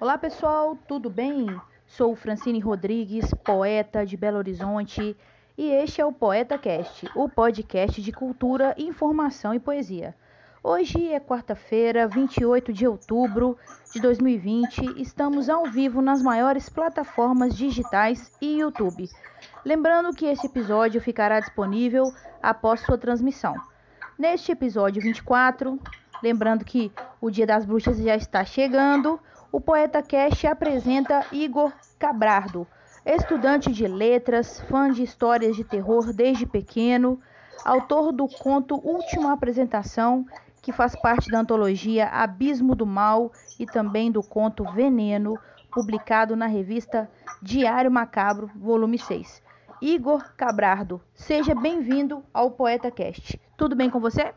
Olá pessoal, tudo bem? Sou Francine Rodrigues, poeta de Belo Horizonte, e este é o Poeta Cast, o podcast de cultura, informação e poesia. Hoje é quarta-feira, 28 de outubro de 2020. Estamos ao vivo nas maiores plataformas digitais e YouTube. Lembrando que este episódio ficará disponível após sua transmissão. Neste episódio 24, lembrando que o Dia das Bruxas já está chegando, o Poeta Cast apresenta Igor Cabrardo, estudante de letras, fã de histórias de terror desde pequeno, autor do conto Última Apresentação, que faz parte da antologia Abismo do Mal e também do conto Veneno, publicado na revista Diário Macabro, volume 6. Igor Cabrardo, seja bem-vindo ao Poeta Cast. Tudo bem com você?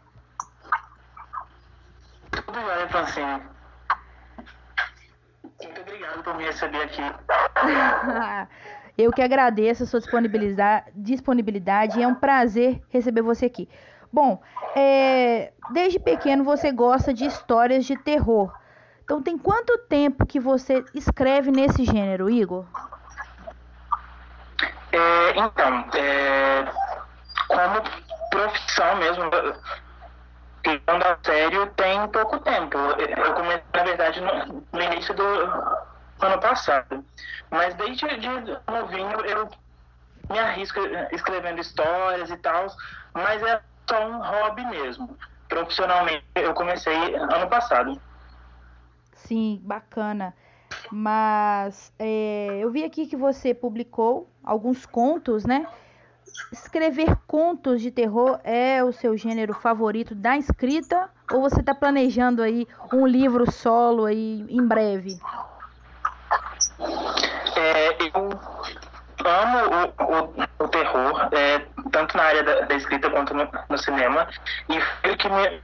Tudo bem, Francine. Muito obrigado por me receber aqui. Eu que agradeço a sua disponibilidade, disponibilidade e é um prazer receber você aqui. Bom, é, desde pequeno você gosta de histórias de terror. Então, tem quanto tempo que você escreve nesse gênero, Igor? É, então, é, como profissão mesmo, levando a sério, tem pouco tempo. Eu comecei, na verdade, no, no início do ano passado. Mas desde de novinho eu me arrisco escrevendo histórias e tal, mas é só um hobby mesmo. Profissionalmente eu comecei ano passado. Sim, bacana. Mas é, eu vi aqui que você publicou alguns contos, né? escrever contos de terror é o seu gênero favorito da escrita ou você está planejando aí um livro solo aí em breve? É, eu amo o, o, o terror, é, tanto na área da, da escrita quanto no, no, cinema, e foi o que me,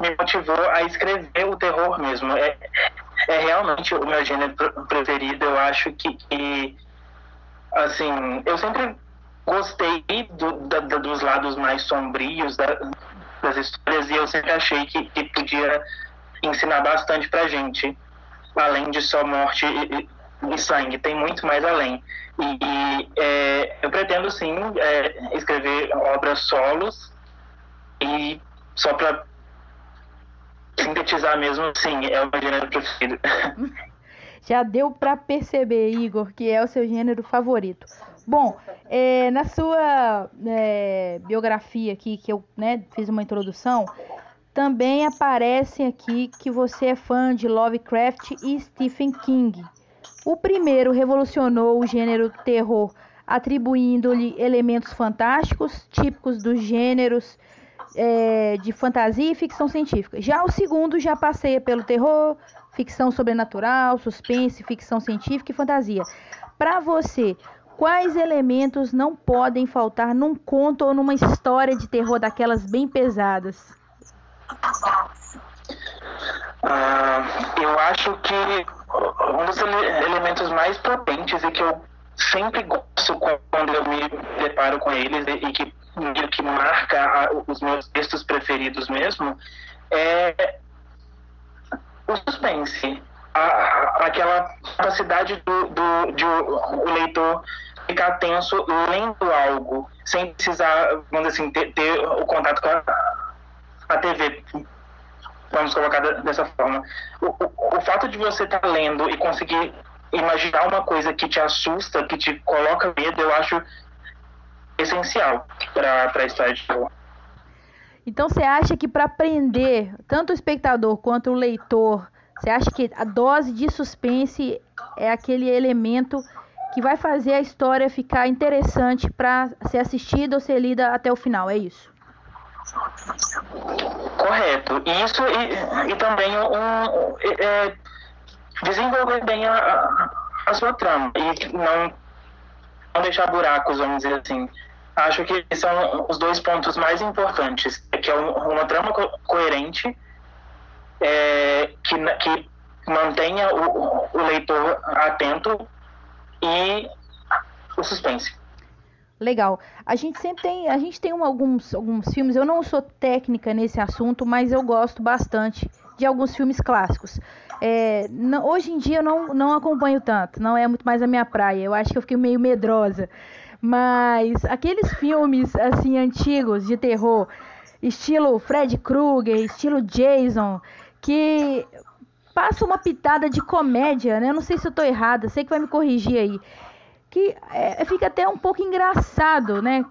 me motivou a escrever o terror mesmo. É, é realmente o meu gênero preferido. Eu acho que, que assim, eu sempre gostei do, da, dos lados mais sombrios da, das histórias e eu sempre achei que, que podia ensinar bastante pra gente, além de só morte e, e sangue, tem muito mais além. E, é, eu pretendo sim é, escrever obras solos e só para sintetizar mesmo, sim, é o meu gênero preferido. Já deu para perceber, Igor, que é o seu gênero favorito. Bom, é, na sua é, biografia aqui, que eu né, fiz uma introdução, também aparece aqui que você é fã de Lovecraft e Stephen King. O primeiro revolucionou o gênero terror, atribuindo-lhe elementos fantásticos, típicos dos gêneros é, de fantasia e ficção científica. Já o segundo já passeia pelo terror, ficção sobrenatural, suspense, ficção científica e fantasia. Para você, Quais elementos não podem faltar num conto ou numa história de terror daquelas bem pesadas? Ah, eu acho que um dos elementos mais potentes e que eu sempre gosto quando eu me deparo com eles e que que marca os meus textos preferidos mesmo é o suspense a, aquela capacidade do, do, de o, leitor ficar tenso lendo algo, sem precisar, vamos assim, ter, ter o contato com a, a TV. Vamos colocar dessa forma. O, o, o fato de você estar tá lendo e conseguir imaginar uma coisa que te assusta, que te coloca medo, eu acho essencial para a história de terror. Então você acha que para prender tanto o espectador quanto o leitor você acha que a dose de suspense é aquele elemento que vai fazer a história ficar interessante para ser assistida ou ser lida até o final, é isso? Correto. Isso e, e também um, é, desenvolver bem a, a sua trama e não, não deixar buracos, vamos dizer assim. Acho que são os dois pontos mais importantes, que é uma trama co coerente é, que, que mantenha o, o leitor atento e o suspense. Legal. A gente sempre tem, a gente tem um, alguns, alguns filmes. Eu não sou técnica nesse assunto, mas eu gosto bastante de alguns filmes clássicos. É, não, hoje em dia eu não, não acompanho tanto, não é muito mais a minha praia. Eu acho que eu fiquei meio medrosa. Mas aqueles filmes assim antigos de terror, estilo Fred Krueger, estilo Jason, que passa uma pitada de comédia, né? Eu não sei se eu tô errada, sei que vai me corrigir aí. Que é, fica até um pouco engraçado, né?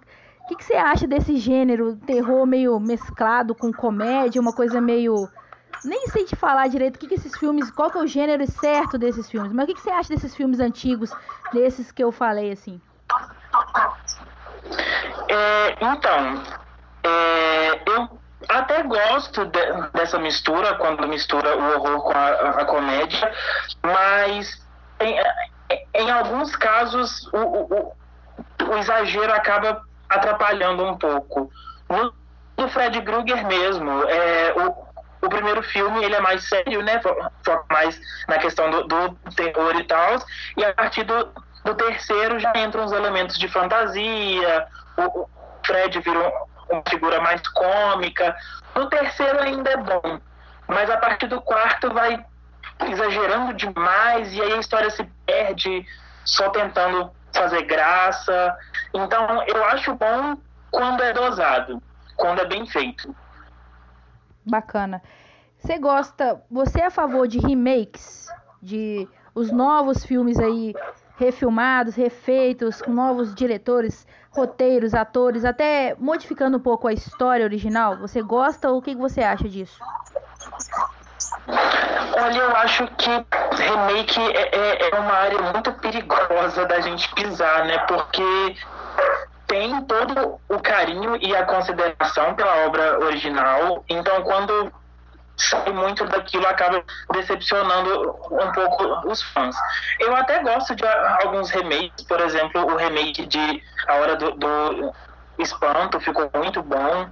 O que, que você acha desse gênero, terror meio mesclado com comédia, uma coisa meio nem sei te falar direito o que, que esses filmes, qual que é o gênero certo desses filmes, mas o que, que você acha desses filmes antigos, desses que eu falei assim? É, então, é, eu até gosto de, dessa mistura, quando mistura o horror com a, a comédia, mas em, em, alguns casos o, o, o, exagero acaba atrapalhando um pouco. No, no Fred Krueger mesmo, é, o, o primeiro filme ele é mais sério, né? Foca mais na questão do, do terror e tal. E a partir do, do terceiro já entram os elementos de fantasia. O, o Fred vira uma figura mais cômica. No terceiro ainda é bom, mas a partir do quarto vai exagerando demais e aí a história se perde só tentando fazer graça. Então eu acho bom quando é dosado, quando é bem feito. Bacana. Você gosta, você é a favor de remakes, de os novos filmes aí refilmados, refeitos, com novos diretores, roteiros, atores, até modificando um pouco a história original? Você gosta ou o que você acha disso? Olha, eu acho que remake é, é, é uma área muito perigosa da gente pisar, né? Porque tem todo o carinho e a consideração pela obra original. Então, quando sai muito daquilo, acaba decepcionando um pouco os fãs. Eu até gosto de alguns remakes, por exemplo, o remake de A Hora do, do Espanto ficou muito bom.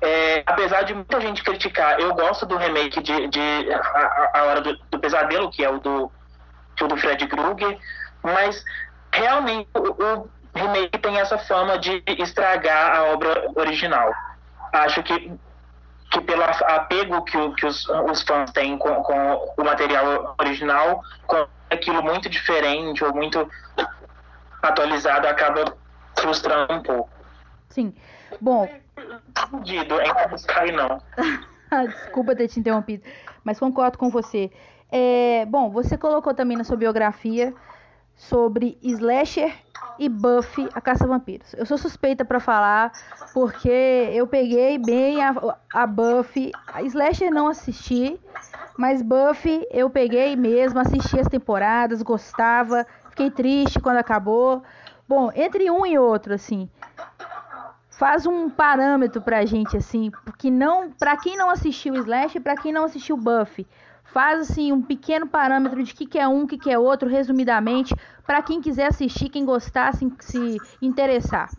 É, apesar de muita gente criticar, eu gosto do remake de, de a, a, Hora do, do, Pesadelo, que é o do, que é o do Fred Krueger, mas realmente o, o remake tem essa fama de estragar a obra original. Acho que, que pelo apego que, que os, os fãs têm com, com o material original, com aquilo muito diferente ou muito atualizado, acaba frustrando um pouco. Sim. Bom. Fudido, ainda buscar não. Desculpa ter te interrompido, mas concordo com você. É, bom, você colocou também na sua biografia sobre slasher e Buffy, a caça-vampiros. Eu sou suspeita para falar porque eu peguei bem a, a Buffy. A Slasher não assisti, mas Buffy eu peguei mesmo, assisti as temporadas, gostava, fiquei triste quando acabou. Bom, entre um e outro, assim, faz um parâmetro pra gente, assim, porque não, pra quem não assistiu Slash e pra quem não assistiu Buffy, faz assim um pequeno parâmetro de que, que é um, que, que é outro, resumidamente, para quem quiser assistir, quem gostar, se, se interessar.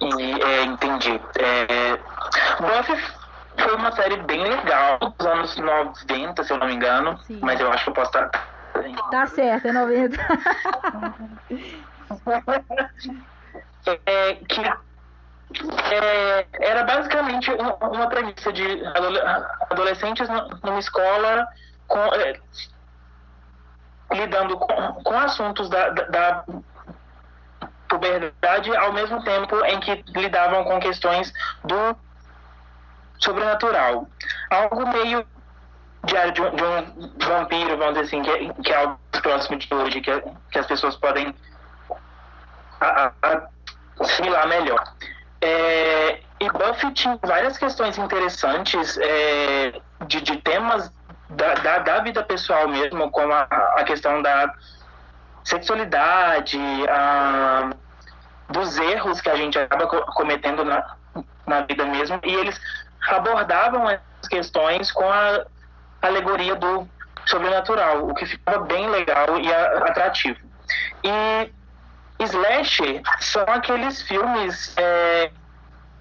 E, é, entendi. É, Buffy foi uma série bem legal dos anos 90, se eu não me engano, Sim. mas eu acho que eu posso estar. Tá certo, é 90. é, que é, era basicamente uma, premissa de adolescentes numa escola com, é, lidando com, com assuntos da, da, da, puberdade ao mesmo tempo em que lidavam com questões do sobrenatural. Algo meio diário de de um vampiro, vamos dizer assim, que, é, que é algo próximo de hoje, que, que as pessoas podem a, a, assimilar melhor. É, e Buffy tinha várias questões interessantes é, de, de, temas da, da, da, vida pessoal mesmo, como a, a questão da sexualidade, a, dos erros que a gente acaba cometendo na, na vida mesmo, e eles abordavam essas questões com a alegoria do sobrenatural, o que ficava bem legal e atrativo. E Slash são aqueles filmes é,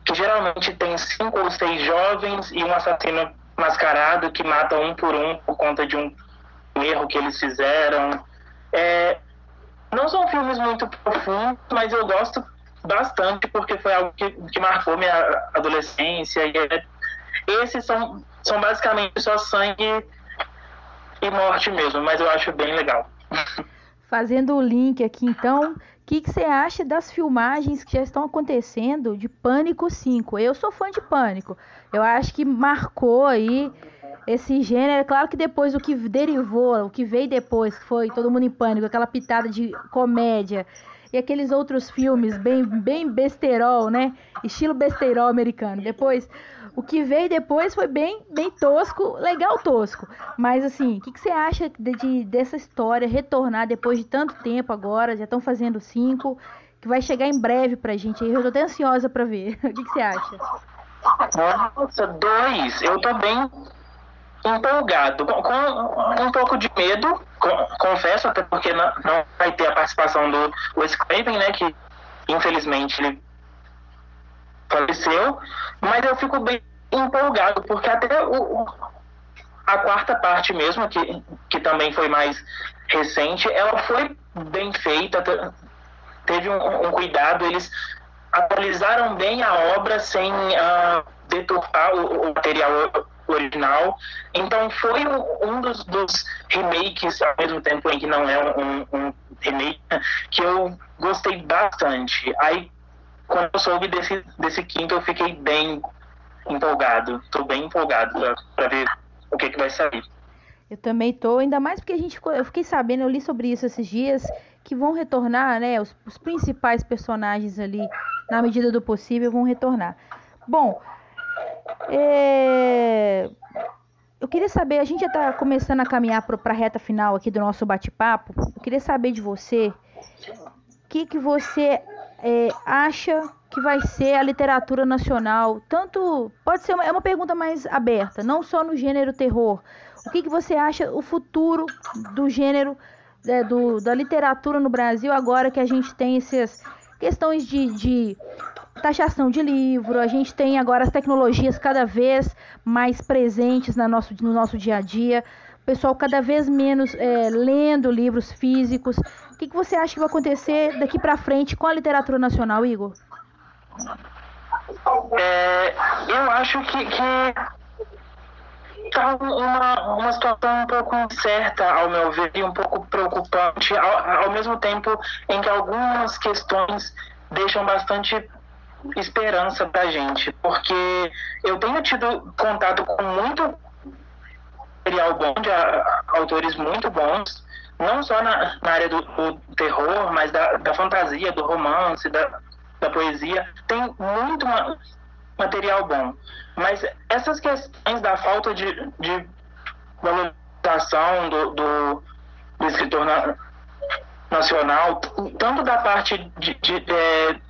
que geralmente tem cinco ou seis jovens e um assassino mascarado que mata um por um por conta de um erro que eles fizeram. É, não são filmes muito profundos, mas eu gosto bastante porque foi algo que, que marcou minha adolescência e é, Esses são, são basicamente só sangue e morte mesmo, mas eu acho bem legal. Fazendo o link aqui então, o que, você acha das filmagens que já estão acontecendo de Pânico 5? Eu sou fã de Pânico. Eu acho que marcou aí esse gênero. É claro que depois o que derivou, o que veio depois, que foi Todo Mundo em Pânico, aquela pitada de comédia e aqueles outros filmes bem, bem besterol, né? Estilo besterol americano. Depois, o que veio depois foi bem, bem tosco, legal tosco. Mas assim, o que, que, você acha de, de, dessa história retornar depois de tanto tempo agora? Já estão fazendo cinco, que vai chegar em breve pra gente. Eu tô até ansiosa pra ver. O que, que você acha? Nossa, dois. Eu tô bem empolgado, com, com um pouco de medo, com, confesso, até porque não, não, vai ter a participação do Wes né, que infelizmente ele faleceu, mas eu fico bem empolgado, porque até o, a quarta parte mesmo, que, que também foi mais recente, ela foi bem feita, teve um, um cuidado, eles atualizaram bem a obra sem uh, deturpar o, o material original. Então foi um, dos, dos, remakes, ao mesmo tempo em que não é um, um, remake, que eu gostei bastante. Aí, quando eu soube desse, desse quinto, eu fiquei bem empolgado. Estou bem empolgado para ver o que, que vai sair. Eu também tô, ainda mais porque a gente eu fiquei sabendo, eu li sobre isso esses dias, que vão retornar, né? Os, os principais personagens ali, na medida do possível, vão retornar. Bom, é... Eu queria saber, a gente já está começando a caminhar para a reta final aqui do nosso bate-papo. Eu queria saber de você o que, que você é, acha que vai ser a literatura nacional? Tanto pode ser uma, é uma pergunta mais aberta, não só no gênero terror. O que, que você acha o futuro do gênero é, do, da literatura no Brasil agora que a gente tem essas questões de, de taxação de livro, a gente tem agora as tecnologias cada vez mais presentes no nosso, no nosso dia a dia, o pessoal cada vez menos é, lendo livros físicos. O que, que você acha que vai acontecer daqui para frente com a literatura nacional, Igor? É, eu acho que, que tá uma, uma situação um pouco incerta, ao meu ver, e um pouco preocupante, ao, ao mesmo tempo em que algumas questões deixam bastante esperança pra gente, porque eu tenho tido contato com muito material bom, de a, autores muito bons, não só na, na área do, do, terror, mas da, da fantasia, do romance, da, da poesia. Tem muito ma, material bom. Mas essas questões da falta de, de valorização do, do, do escritor na, nacional, tanto da parte de, de, de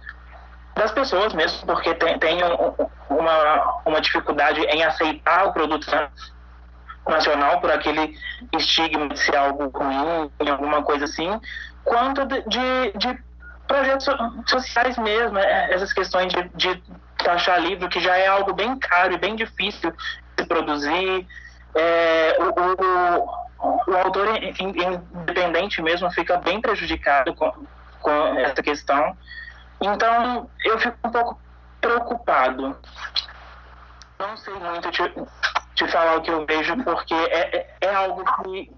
das pessoas mesmo, porque tem, tem um, uma, uma dificuldade em aceitar o produto nacional por aquele estigma de ser algo ruim, alguma coisa assim, quanto de, de, projetos sociais mesmo, né? essas questões de, de taxar livro, que já é algo bem caro e bem difícil de produzir. É, o, o, o, autor independente mesmo fica bem prejudicado com, com essa questão. Então, eu fico um pouco preocupado. Não sei muito te, te falar o que eu vejo, porque é, é, é algo que,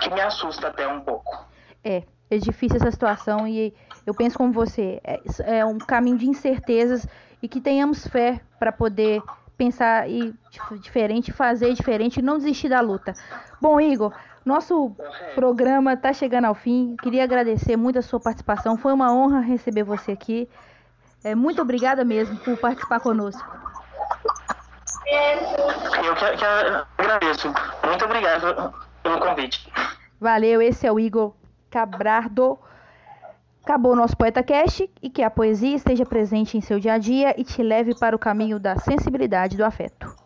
que me assusta até um pouco. É, é difícil essa situação e eu penso como você, é, é um caminho de incertezas e que tenhamos fé para poder pensar e diferente, fazer diferente e não desistir da luta. Bom, Igor, nosso programa está chegando ao fim. Queria agradecer muito a sua participação. Foi uma honra receber você aqui. É, muito obrigada mesmo por participar conosco. Eu que, que agradeço. Muito obrigado pelo convite. Valeu, esse é o Igor Cabrardo. Acabou o nosso Poeta Cast e que a poesia esteja presente em seu dia a dia e te leve para o caminho da sensibilidade e do afeto.